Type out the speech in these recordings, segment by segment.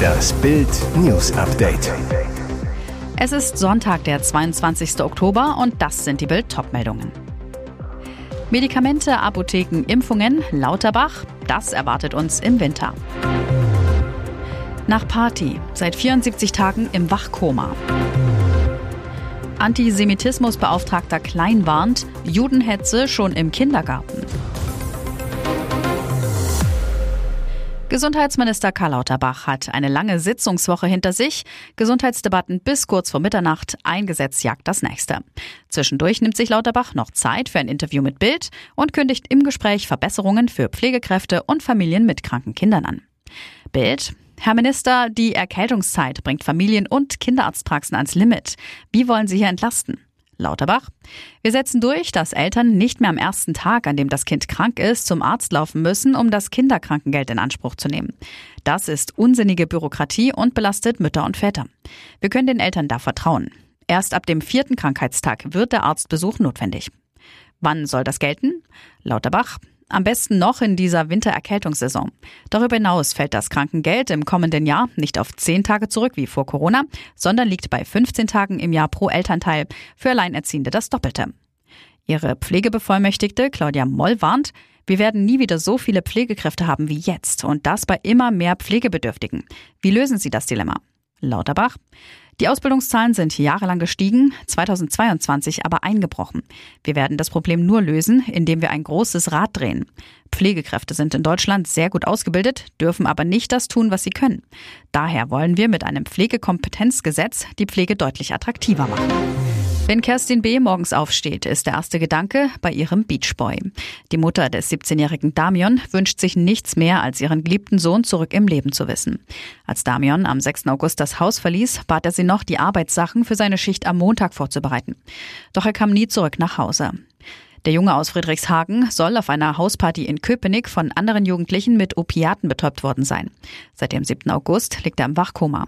Das Bild News Update. Es ist Sonntag, der 22. Oktober und das sind die Bild meldungen Medikamente, Apotheken, Impfungen, Lauterbach, das erwartet uns im Winter. Nach Party, seit 74 Tagen im Wachkoma. Antisemitismusbeauftragter Klein warnt, Judenhetze schon im Kindergarten. Gesundheitsminister Karl Lauterbach hat eine lange Sitzungswoche hinter sich. Gesundheitsdebatten bis kurz vor Mitternacht. Ein Gesetz jagt das nächste. Zwischendurch nimmt sich Lauterbach noch Zeit für ein Interview mit Bild und kündigt im Gespräch Verbesserungen für Pflegekräfte und Familien mit kranken Kindern an. Bild. Herr Minister, die Erkältungszeit bringt Familien und Kinderarztpraxen ans Limit. Wie wollen Sie hier entlasten? Lauterbach. Wir setzen durch, dass Eltern nicht mehr am ersten Tag, an dem das Kind krank ist, zum Arzt laufen müssen, um das Kinderkrankengeld in Anspruch zu nehmen. Das ist unsinnige Bürokratie und belastet Mütter und Väter. Wir können den Eltern da vertrauen. Erst ab dem vierten Krankheitstag wird der Arztbesuch notwendig. Wann soll das gelten? Lauterbach. Am besten noch in dieser Wintererkältungssaison. Darüber hinaus fällt das Krankengeld im kommenden Jahr nicht auf 10 Tage zurück wie vor Corona, sondern liegt bei 15 Tagen im Jahr pro Elternteil, für Alleinerziehende das Doppelte. Ihre Pflegebevollmächtigte Claudia Moll warnt, wir werden nie wieder so viele Pflegekräfte haben wie jetzt und das bei immer mehr Pflegebedürftigen. Wie lösen Sie das Dilemma? Lauterbach. Die Ausbildungszahlen sind jahrelang gestiegen, 2022 aber eingebrochen. Wir werden das Problem nur lösen, indem wir ein großes Rad drehen. Pflegekräfte sind in Deutschland sehr gut ausgebildet, dürfen aber nicht das tun, was sie können. Daher wollen wir mit einem Pflegekompetenzgesetz die Pflege deutlich attraktiver machen. Wenn Kerstin B. morgens aufsteht, ist der erste Gedanke bei ihrem Beachboy. Die Mutter des 17-jährigen Damion wünscht sich nichts mehr, als ihren geliebten Sohn zurück im Leben zu wissen. Als Damion am 6. August das Haus verließ, bat er sie noch, die Arbeitssachen für seine Schicht am Montag vorzubereiten. Doch er kam nie zurück nach Hause. Der Junge aus Friedrichshagen soll auf einer Hausparty in Köpenick von anderen Jugendlichen mit Opiaten betäubt worden sein. Seit dem 7. August liegt er im Wachkoma.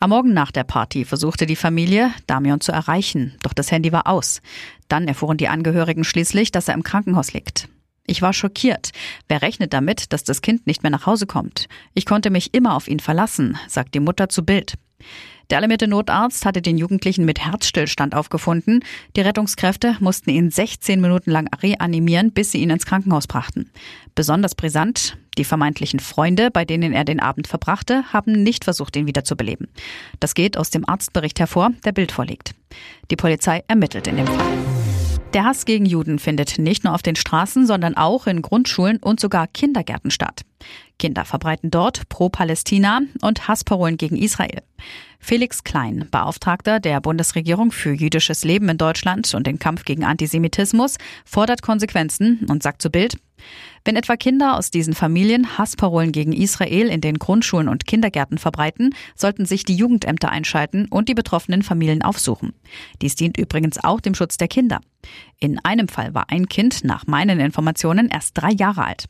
Am Morgen nach der Party versuchte die Familie, Damion zu erreichen, doch das Handy war aus. Dann erfuhren die Angehörigen schließlich, dass er im Krankenhaus liegt. Ich war schockiert. Wer rechnet damit, dass das Kind nicht mehr nach Hause kommt? Ich konnte mich immer auf ihn verlassen, sagt die Mutter zu Bild. Der alarmierte Notarzt hatte den Jugendlichen mit Herzstillstand aufgefunden. Die Rettungskräfte mussten ihn 16 Minuten lang reanimieren, bis sie ihn ins Krankenhaus brachten. Besonders brisant, die vermeintlichen Freunde, bei denen er den Abend verbrachte, haben nicht versucht, ihn wiederzubeleben. Das geht aus dem Arztbericht hervor, der Bild vorliegt. Die Polizei ermittelt in dem Fall. Der Hass gegen Juden findet nicht nur auf den Straßen, sondern auch in Grundschulen und sogar Kindergärten statt. Kinder verbreiten dort Pro-Palästina und Hassparolen gegen Israel. Felix Klein, Beauftragter der Bundesregierung für jüdisches Leben in Deutschland und den Kampf gegen Antisemitismus, fordert Konsequenzen und sagt zu Bild, wenn etwa Kinder aus diesen Familien Hassparolen gegen Israel in den Grundschulen und Kindergärten verbreiten, sollten sich die Jugendämter einschalten und die betroffenen Familien aufsuchen. Dies dient übrigens auch dem Schutz der Kinder. In einem Fall war ein Kind nach meinen Informationen erst drei Jahre alt.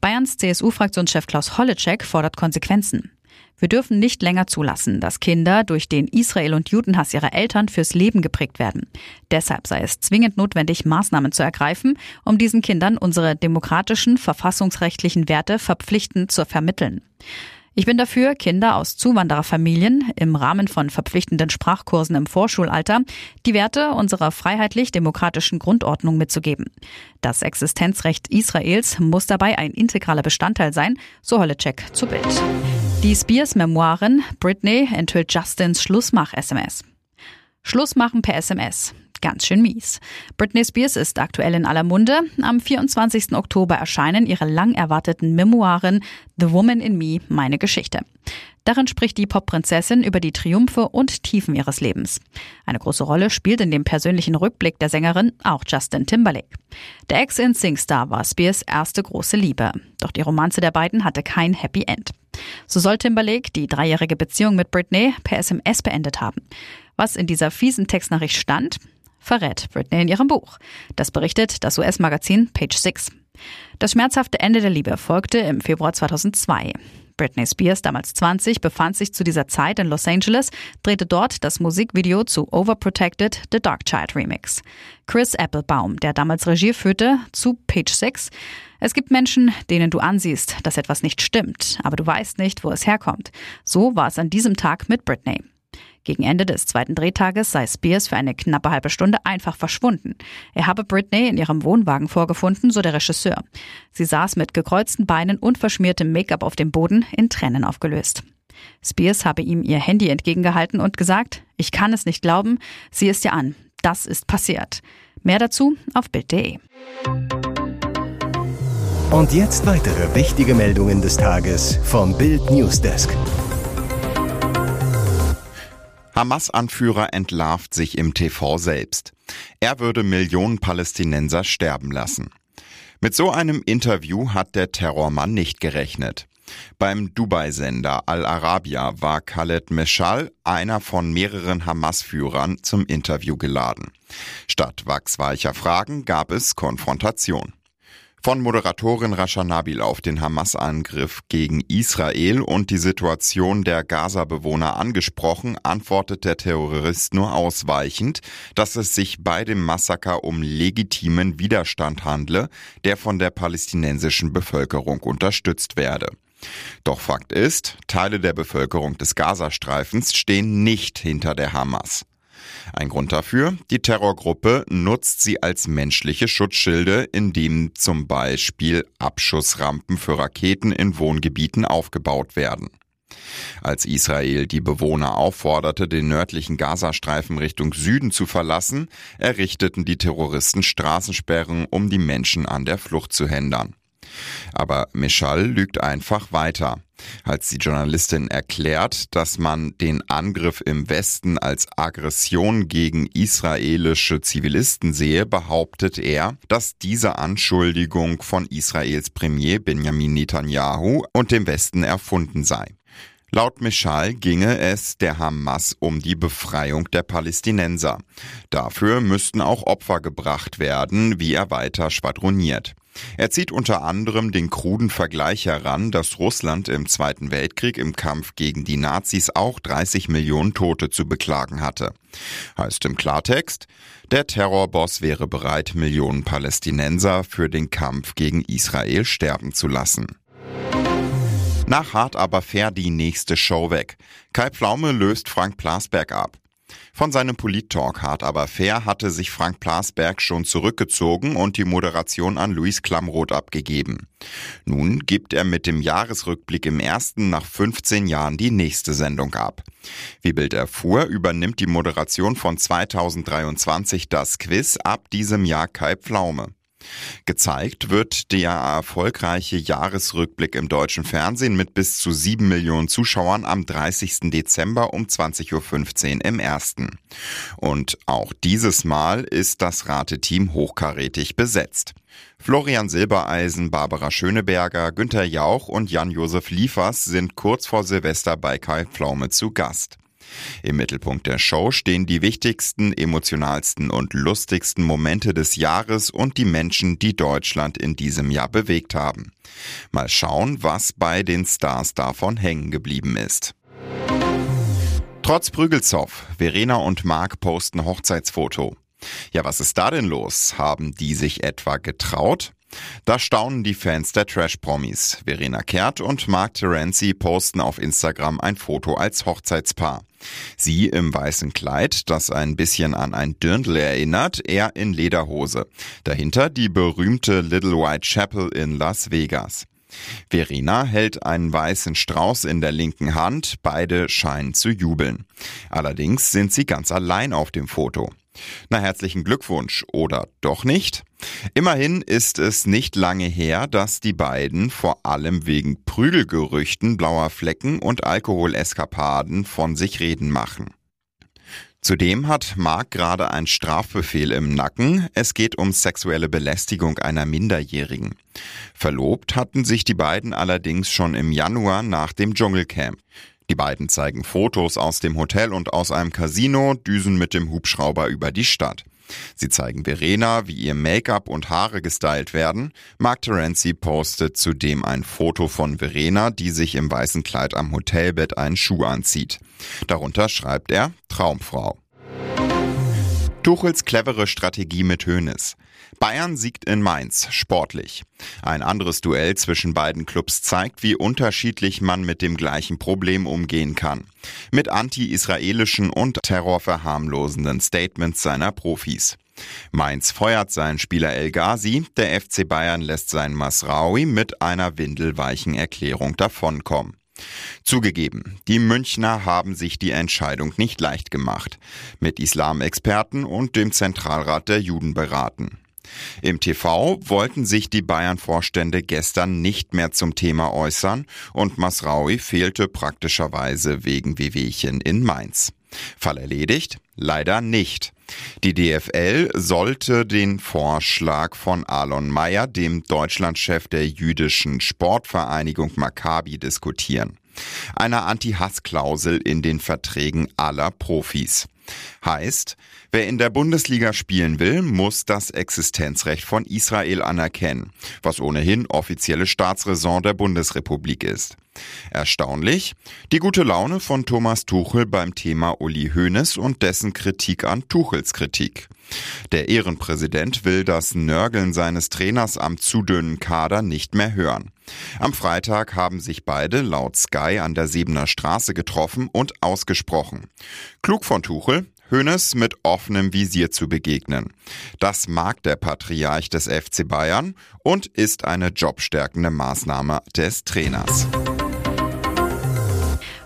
Bayerns CSU-Fraktionschef Klaus Holleczek fordert Konsequenzen. Wir dürfen nicht länger zulassen, dass Kinder durch den Israel- und Judenhass ihrer Eltern fürs Leben geprägt werden. Deshalb sei es zwingend notwendig, Maßnahmen zu ergreifen, um diesen Kindern unsere demokratischen, verfassungsrechtlichen Werte verpflichtend zu vermitteln. Ich bin dafür, Kinder aus Zuwandererfamilien im Rahmen von verpflichtenden Sprachkursen im Vorschulalter die Werte unserer freiheitlich-demokratischen Grundordnung mitzugeben. Das Existenzrecht Israels muss dabei ein integraler Bestandteil sein, so Holleczek zu Bild. Die Spears-Memoiren Britney enthüllt Justins Schlussmach-SMS. Schlussmachen per SMS. Ganz schön mies. Britney Spears ist aktuell in aller Munde. Am 24. Oktober erscheinen ihre lang erwarteten Memoiren The Woman in Me, meine Geschichte. Darin spricht die Popprinzessin über die Triumphe und Tiefen ihres Lebens. Eine große Rolle spielt in dem persönlichen Rückblick der Sängerin auch Justin Timberlake. Der Ex-In-Sync-Star war Spears erste große Liebe. Doch die Romanze der beiden hatte kein Happy End. So soll Timberlake die dreijährige Beziehung mit Britney per SMS beendet haben. Was in dieser fiesen Textnachricht stand, verrät Britney in ihrem Buch. Das berichtet das US-Magazin Page 6. Das schmerzhafte Ende der Liebe folgte im Februar 2002. Britney Spears, damals 20, befand sich zu dieser Zeit in Los Angeles, drehte dort das Musikvideo zu Overprotected The Dark Child Remix. Chris Applebaum, der damals Regie führte, zu Page 6. Es gibt Menschen, denen du ansiehst, dass etwas nicht stimmt, aber du weißt nicht, wo es herkommt. So war es an diesem Tag mit Britney. Gegen Ende des zweiten Drehtages sei Spears für eine knappe halbe Stunde einfach verschwunden. Er habe Britney in ihrem Wohnwagen vorgefunden, so der Regisseur. Sie saß mit gekreuzten Beinen und verschmiertem Make-up auf dem Boden, in Tränen aufgelöst. Spears habe ihm ihr Handy entgegengehalten und gesagt, ich kann es nicht glauben, sieh es dir an, das ist passiert. Mehr dazu auf Bild.de. Und jetzt weitere wichtige Meldungen des Tages vom Bild Newsdesk. Hamas-Anführer entlarvt sich im TV selbst. Er würde Millionen Palästinenser sterben lassen. Mit so einem Interview hat der Terrormann nicht gerechnet. Beim Dubai-Sender Al Arabiya war Khaled Meshal, einer von mehreren Hamas-Führern, zum Interview geladen. Statt wachsweicher Fragen gab es Konfrontation. Von Moderatorin Rasha Nabil auf den Hamas-Angriff gegen Israel und die Situation der Gaza-Bewohner angesprochen, antwortet der Terrorist nur ausweichend, dass es sich bei dem Massaker um legitimen Widerstand handle, der von der palästinensischen Bevölkerung unterstützt werde. Doch Fakt ist, Teile der Bevölkerung des Gazastreifens stehen nicht hinter der Hamas. Ein Grund dafür, die Terrorgruppe nutzt sie als menschliche Schutzschilde, indem zum Beispiel Abschussrampen für Raketen in Wohngebieten aufgebaut werden. Als Israel die Bewohner aufforderte, den nördlichen Gazastreifen Richtung Süden zu verlassen, errichteten die Terroristen Straßensperren, um die Menschen an der Flucht zu hindern. Aber Michal lügt einfach weiter. Als die Journalistin erklärt, dass man den Angriff im Westen als Aggression gegen israelische Zivilisten sehe, behauptet er, dass diese Anschuldigung von Israels Premier Benjamin Netanyahu und dem Westen erfunden sei. Laut Michal ginge es der Hamas um die Befreiung der Palästinenser. Dafür müssten auch Opfer gebracht werden, wie er weiter schwadroniert. Er zieht unter anderem den kruden Vergleich heran, dass Russland im Zweiten Weltkrieg im Kampf gegen die Nazis auch 30 Millionen Tote zu beklagen hatte. Heißt im Klartext, der Terrorboss wäre bereit, Millionen Palästinenser für den Kampf gegen Israel sterben zu lassen. Nach hart aber fair die nächste Show weg. Kai Pflaume löst Frank Plasberg ab. Von seinem Polit-Talk hart aber fair hatte sich Frank Plasberg schon zurückgezogen und die Moderation an Luis Klamroth abgegeben. Nun gibt er mit dem Jahresrückblick im ersten nach 15 Jahren die nächste Sendung ab. Wie Bild erfuhr, übernimmt die Moderation von 2023 das Quiz ab diesem Jahr Kai Pflaume. Gezeigt wird der erfolgreiche Jahresrückblick im deutschen Fernsehen mit bis zu sieben Millionen Zuschauern am 30. Dezember um 20.15 Uhr im ersten. Und auch dieses Mal ist das Rateteam hochkarätig besetzt. Florian Silbereisen, Barbara Schöneberger, Günther Jauch und Jan-Josef Liefers sind kurz vor Silvester bei Kai Pflaume zu Gast. Im Mittelpunkt der Show stehen die wichtigsten, emotionalsten und lustigsten Momente des Jahres und die Menschen, die Deutschland in diesem Jahr bewegt haben. Mal schauen, was bei den Stars davon hängen geblieben ist. Trotz Prügelzoff, Verena und Marc posten Hochzeitsfoto. Ja, was ist da denn los? Haben die sich etwa getraut? Da staunen die Fans der Trash-Promis. Verena Kehrt und Mark Terenzi posten auf Instagram ein Foto als Hochzeitspaar. Sie im weißen Kleid, das ein bisschen an ein Dirndl erinnert, er in Lederhose. Dahinter die berühmte Little White Chapel in Las Vegas. Verena hält einen weißen Strauß in der linken Hand, beide scheinen zu jubeln. Allerdings sind sie ganz allein auf dem Foto. Na herzlichen Glückwunsch oder doch nicht? Immerhin ist es nicht lange her, dass die beiden vor allem wegen Prügelgerüchten, blauer Flecken und Alkoholeskapaden von sich reden machen. Zudem hat Mark gerade ein Strafbefehl im Nacken. Es geht um sexuelle Belästigung einer Minderjährigen. Verlobt hatten sich die beiden allerdings schon im Januar nach dem Dschungelcamp. Die beiden zeigen Fotos aus dem Hotel und aus einem Casino, düsen mit dem Hubschrauber über die Stadt. Sie zeigen Verena, wie ihr Make-up und Haare gestylt werden. Mark Terenzi postet zudem ein Foto von Verena, die sich im weißen Kleid am Hotelbett einen Schuh anzieht. Darunter schreibt er Traumfrau. Tuchels clevere Strategie mit Hönes. Bayern siegt in Mainz, sportlich. Ein anderes Duell zwischen beiden Clubs zeigt, wie unterschiedlich man mit dem gleichen Problem umgehen kann. Mit anti-israelischen und terrorverharmlosenden Statements seiner Profis. Mainz feuert seinen Spieler El Ghazi, der FC Bayern lässt seinen Masraoui mit einer windelweichen Erklärung davonkommen. Zugegeben, die Münchner haben sich die Entscheidung nicht leicht gemacht, mit Islamexperten und dem Zentralrat der Juden beraten. Im TV wollten sich die Bayern-Vorstände gestern nicht mehr zum Thema äußern und Masraui fehlte praktischerweise wegen Wehwehchen in Mainz. Fall erledigt? Leider nicht. Die DFL sollte den Vorschlag von Alon Mayer, dem Deutschlandchef der jüdischen Sportvereinigung Maccabi, diskutieren. Eine Anti-Hass-Klausel in den Verträgen aller Profis. Heißt, wer in der Bundesliga spielen will, muss das Existenzrecht von Israel anerkennen, was ohnehin offizielle Staatsräson der Bundesrepublik ist. Erstaunlich, die gute Laune von Thomas Tuchel beim Thema Uli Hoeneß und dessen Kritik an Tuchels Kritik. Der Ehrenpräsident will das Nörgeln seines Trainers am zu dünnen Kader nicht mehr hören. Am Freitag haben sich beide laut Sky an der Siebener Straße getroffen und ausgesprochen. Klug von Tuchel, Hönes mit offenem Visier zu begegnen. Das mag der Patriarch des FC Bayern und ist eine jobstärkende Maßnahme des Trainers.